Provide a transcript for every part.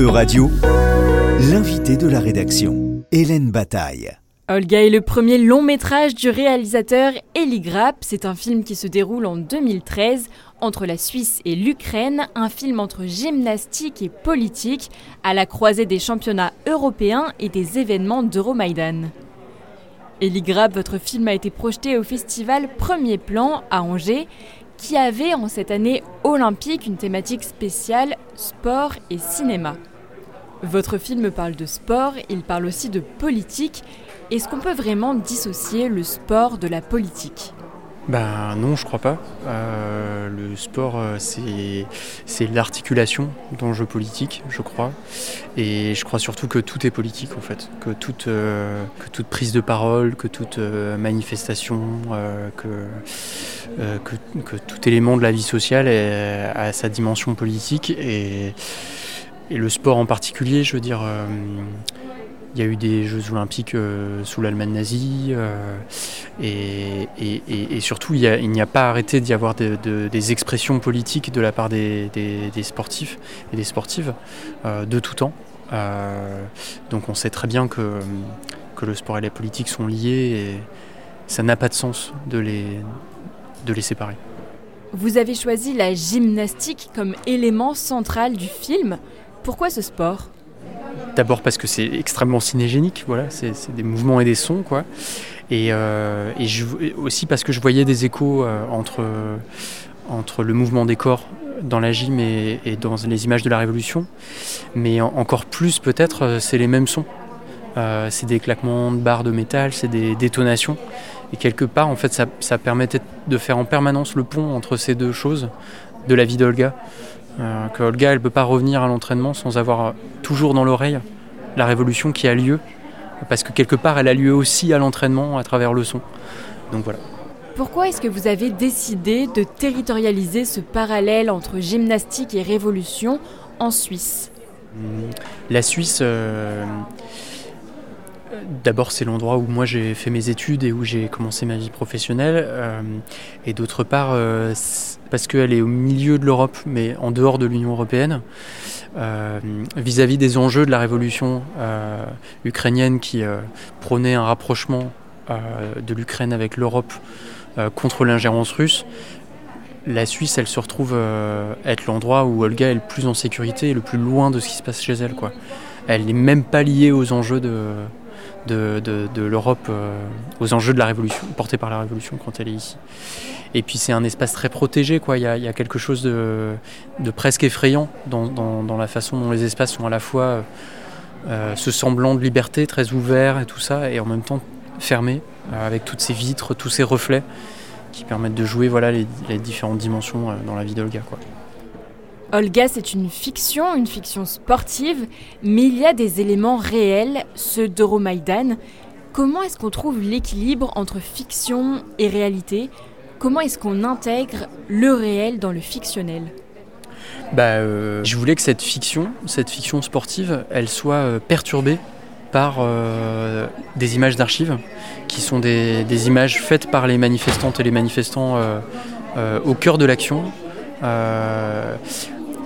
E-Radio, l'invité de la rédaction, Hélène Bataille. Olga est le premier long métrage du réalisateur Eli Grapp. C'est un film qui se déroule en 2013 entre la Suisse et l'Ukraine, un film entre gymnastique et politique, à la croisée des championnats européens et des événements d'Euromaïdan. Eli Grapp, votre film a été projeté au festival Premier Plan à Angers, qui avait en cette année olympique une thématique spéciale sport et cinéma. Votre film parle de sport, il parle aussi de politique. Est-ce qu'on peut vraiment dissocier le sport de la politique? Ben non, je crois pas. Euh, le sport, euh, c'est l'articulation d'enjeux politiques, je crois. Et je crois surtout que tout est politique, en fait. Que toute, euh, que toute prise de parole, que toute manifestation, que, que, tout élément de la vie sociale a sa dimension politique. Et, et le sport en particulier, je veux dire il y a eu des Jeux olympiques euh, sous l'Allemagne nazie euh, et, surtout il n'y a, pas arrêté d'y avoir des expressions politiques de la part des, sportifs et des sportives euh, de tout temps. donc on sait très bien que, que le sport et la politique sont liés et ça n'a pas de sens de les, de les séparer. Vous avez choisi la gymnastique comme élément central du film. Pourquoi ce sport? D'abord parce que c'est extrêmement cinégénique, voilà, c'est des mouvements et des sons, quoi. Et, euh, aussi parce que je voyais des échos euh, entre, entre le mouvement des corps dans la gym et, dans les images de la Révolution. Mais encore plus, peut-être, euh, c'est les mêmes sons. c'est des claquements de barres de métal, c'est des détonations. Et quelque part, en fait, ça permettait de faire en permanence le pont entre ces deux choses de la vie d'Olga. Euh, que Olga, elle peut pas revenir à l'entraînement sans avoir toujours dans l'oreille la révolution qui a lieu, parce que quelque part, elle a lieu aussi à l'entraînement à travers le son. Donc voilà. Pourquoi est-ce que vous avez décidé de territorialiser ce parallèle entre gymnastique et révolution en Suisse? Hmm. La Suisse, euh, D'abord, c'est l'endroit où moi j'ai fait mes études et où j'ai commencé ma vie professionnelle. Euh, et d'autre part, euh, parce qu'elle est au milieu de l'Europe, mais en dehors de l'Union européenne, euh, vis-à-vis des enjeux de la révolution ukrainienne qui prônait un rapprochement de l'Ukraine avec l'Europe contre l'ingérence russe. La Suisse, elle se retrouve être l'endroit où Olga est le plus en sécurité et le plus loin de ce qui se passe chez elle. Quoi. Elle n'est même pas liée aux enjeux de, de, l'Europe euh, aux enjeux de la révolution, portés par la révolution quand elle est ici. Et puis c'est un espace très protégé, quoi. Il y a, quelque chose de, presque effrayant dans, la façon dont les espaces sont à la fois euh, ce semblant de liberté, très ouvert et tout ça, et en même temps fermés, euh, avec toutes ces vitres, tous ces reflets qui permettent de jouer voilà, les, les différentes dimensions dans la vie d'Olga. Quoi. Olga, c'est une fiction, une fiction sportive, mais il y a des éléments réels, ceux d'Euromaïdan. Comment est-ce qu'on trouve l'équilibre entre fiction et réalité? Comment est-ce qu'on intègre le réel dans le fictionnel? Bah, euh, Je voulais que cette fiction, cette fiction sportive, elle soit euh, perturbée par euh, des images d'archives, qui sont des, des, images faites par les manifestantes et les manifestants au cœur de l'action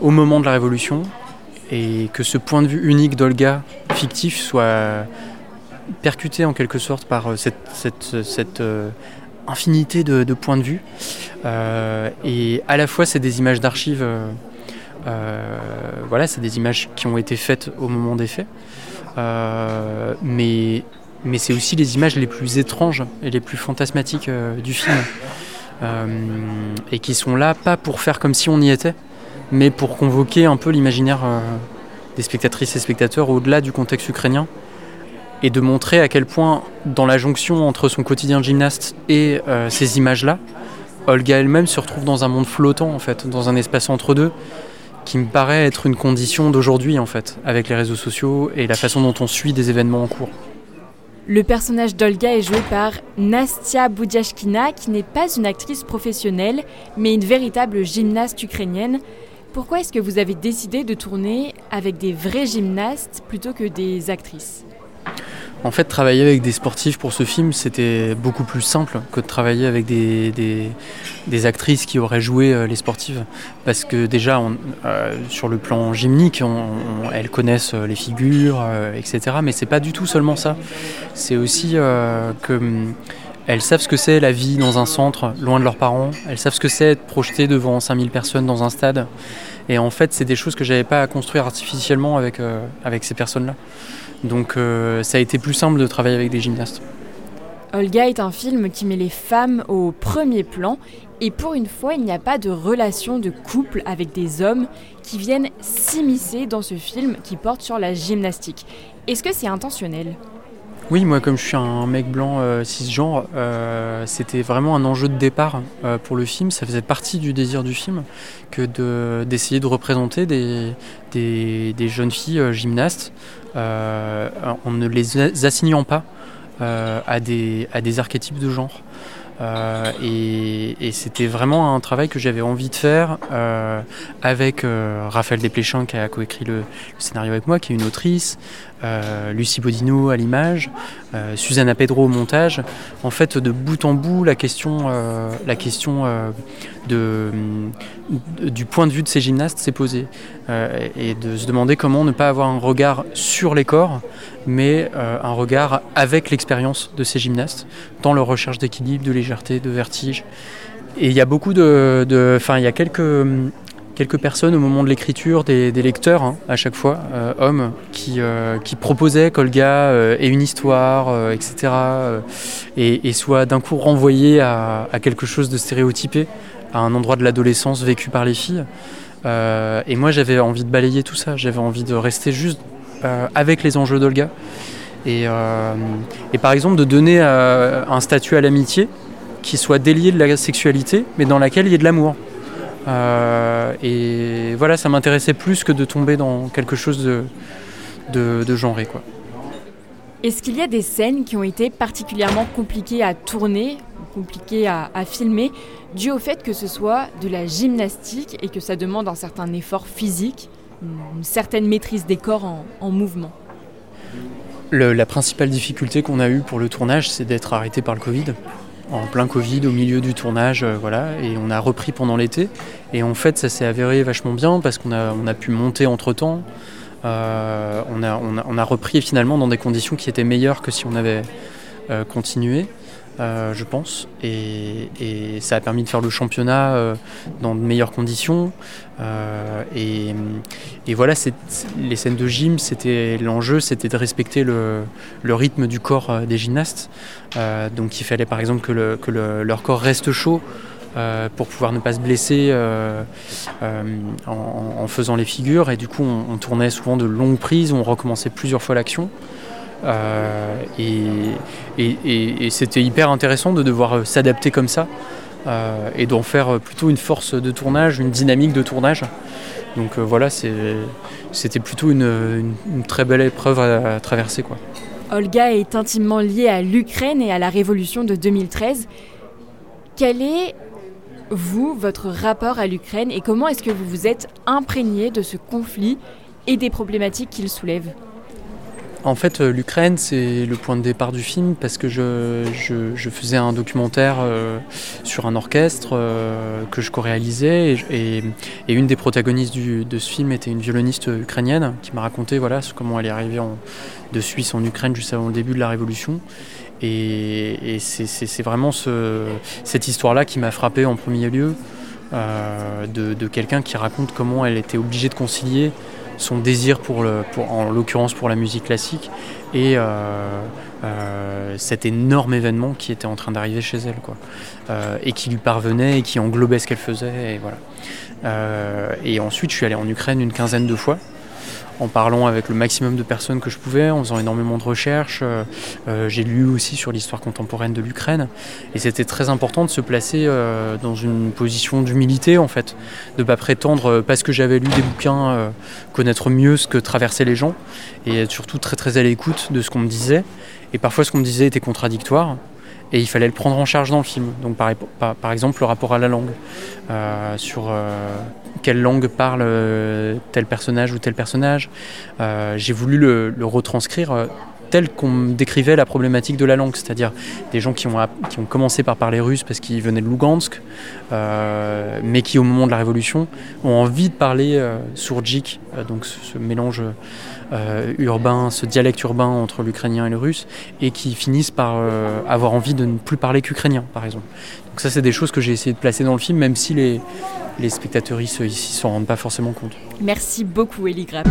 au moment de la Révolution et que ce point de vue unique d'Olga, fictif, soit percuté en quelque sorte par euh, cette, euh, infinité de, points de vue. Euh, et à la fois, c'est des images d'archives, voilà, c'est des images qui ont été faites au moment des faits, mais, mais c'est aussi les images les plus étranges et les plus fantasmatiques du film. et qui sont là pas pour faire comme si on y était, mais pour convoquer un peu l'imaginaire euh, des spectatrices et spectateurs au-delà du contexte ukrainien et de montrer à quel point, dans la jonction entre son quotidien de gymnaste et euh, ces images-là, Olga elle-même se retrouve dans un monde flottant, en fait, dans un espace entre deux, qui me paraît être une condition d'aujourd'hui, en fait, avec les réseaux sociaux et la façon dont on suit des événements en cours. Le personnage d'Olga est joué par Nastia Boudiashkina, qui n'est pas une actrice professionnelle, mais une véritable gymnaste ukrainienne. Pourquoi est-ce que vous avez décidé de tourner avec des vrais gymnastes plutôt que des actrices? En fait, travailler avec des sportifs pour ce film, c'était beaucoup plus simple que de travailler avec des, actrices qui auraient joué euh, les sportives. Parce que déjà, euh, sur le plan gymnique, elles connaissent euh, les figures, etc. Mais c'est pas du tout seulement ça. C'est aussi que hum, elles savent ce que c'est la vie dans un centre, loin de leurs parents. Elles savent ce que c'est être projetées devant 5000 personnes dans un stade. Et en fait, c'est des choses que j'avais pas à construire artificiellement avec, avec ces personnes-là. Donc euh, ça a été plus simple de travailler avec des gymnastes. Olga est un film qui met les femmes au premier plan et pour une fois il n'y a pas de relation de couple avec des hommes qui viennent s'immiscer dans ce film qui porte sur la gymnastique. Est-ce que c'est intentionnel? Oui, moi comme je suis un mec blanc euh, cisgenre, euh, c'était vraiment un enjeu de départ pour le film. Ça faisait partie du désir du film que d'essayer de, représenter des, jeunes filles gymnastes euh, en ne les assignant pas euh, à des archétypes de genre. Euh, et, c'était vraiment un travail que j'avais envie de faire avec Raphaël Desplechin qui a coécrit le, le, scénario avec moi, qui est une autrice, Lucie Bodino à l'image, Susanna Pedro au montage. En fait, de bout en bout, la question, la question du point de vue de ces gymnastes s'est posée. Euh, et de se demander comment ne pas avoir un regard sur les corps, mais euh, un regard avec l'expérience de ces gymnastes, dans leur recherche d'équilibre, de légèreté, de vertige. Et il y a beaucoup de. Enfin, il y a quelques quelques personnes au moment de l'écriture, des, lecteurs hein, à chaque fois, euh, hommes, qui, qui proposaient qu'Olga ait une histoire, etc. et, soit d'un coup renvoyé à, quelque chose de stéréotypé à un endroit de l'adolescence vécu par les filles. Euh, et moi, j'avais envie de balayer tout ça. J'avais envie de rester juste euh, avec les enjeux d'Olga. Et, euh, par exemple, de donner un statut à l'amitié qui soit délié de la sexualité, mais dans laquelle il y ait de l'amour. et voilà, ça m'intéressait plus que de tomber dans quelque chose de, de, de genré. Quoi. Est-ce qu'il y a des scènes qui ont été particulièrement compliquées à tourner, compliquées à, filmer, dû au fait que ce soit de la gymnastique et que ça demande un certain effort physique, une certaine maîtrise des corps en, mouvement La principale difficulté qu'on a eue pour le tournage, c'est d'être arrêté par le Covid en plein Covid, au milieu du tournage, euh, voilà, et on a repris pendant l'été. Et en fait, ça s'est avéré vachement bien parce qu'on a, on a pu monter entre temps. Euh, on, a, repris finalement dans des conditions qui étaient meilleures que si on avait euh, continué. Euh, je pense, et, ça a permis de faire le championnat dans de meilleures conditions. Et, voilà, les scènes de gym, c'était l'enjeu, c'était de respecter le, rythme du corps des gymnastes. donc il fallait par exemple que, leur corps reste chaud euh, pour pouvoir ne pas se blesser euh, euh, en, faisant les figures. Et du coup, on, tournait souvent de longues prises, on recommençait plusieurs fois l'action. Et, c'était hyper intéressant de devoir s'adapter comme ça et d'en faire plutôt une force de tournage, une dynamique de tournage. Donc voilà, c'était plutôt une, très belle épreuve à, à traverser. Quoi. Olga est intimement liée à l'Ukraine et à la révolution de 2013. Quelle est vous, votre rapport à l'Ukraine et comment est-ce que vous vous êtes imprégné de ce conflit et des problématiques qu'il soulève? En fait, euh, l'Ukraine, c'est le point de départ du film parce que je, faisais un documentaire euh, sur un orchestre euh, que je co-réalisais et, une des protagonistes de ce film était une violoniste ukrainienne qui m'a raconté comment elle est arrivée de Suisse en Ukraine juste avant le début de la Révolution. Et, c'est vraiment cette histoire-là qui m'a frappé en premier lieu, de, quelqu'un qui raconte comment elle était obligée de concilier son désir pour, en l'occurrence pour la musique classique et euh, euh, cet énorme événement qui était en train d'arriver chez elle euh, et qui lui parvenait et qui englobait ce qu'elle faisait et et ensuite je suis allé en Ukraine une quinzaine de fois en parlant avec le maximum de personnes que je pouvais, en faisant énormément de recherches. Euh, euh, j'ai lu aussi sur l'histoire contemporaine de l'Ukraine. Et c'était très important de se placer euh, dans une position d'humilité, en fait. De ne pas prétendre, parce que j'avais lu des bouquins, connaître mieux ce que traversaient les gens. Et être surtout très très à l'écoute de ce qu'on me disait. Et parfois, ce qu'on me disait était contradictoire et il fallait le prendre en charge dans le film. Donc par, exemple le rapport à la langue, sur quelle langue parle euh, tel personnage ou tel personnage. Euh, j'ai voulu le, retranscrire euh, tel qu'on décrivait la problématique de la langue, c'est-à-dire des gens qui ont, qui ont commencé par parler russe parce qu'ils venaient de Lugansk, euh, mais qui au moment de la Révolution ont envie de parler euh, sourdjik, euh, donc ce, mélange urbain, ce dialecte urbain entre l'ukrainien et le russe, et qui finissent par avoir envie de ne plus parler qu'ukrainien, par exemple. Donc ça, c'est des choses que j'ai essayé de placer dans le film, même si les, les spectateurs ici s'en rendent pas forcément compte. Merci beaucoup, Elie Grapp.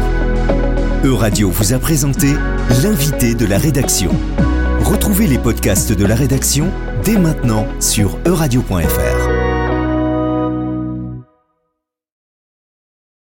Euradio vous a présenté l'invité de la rédaction. Retrouvez les podcasts de la rédaction dès maintenant sur euradio.fr.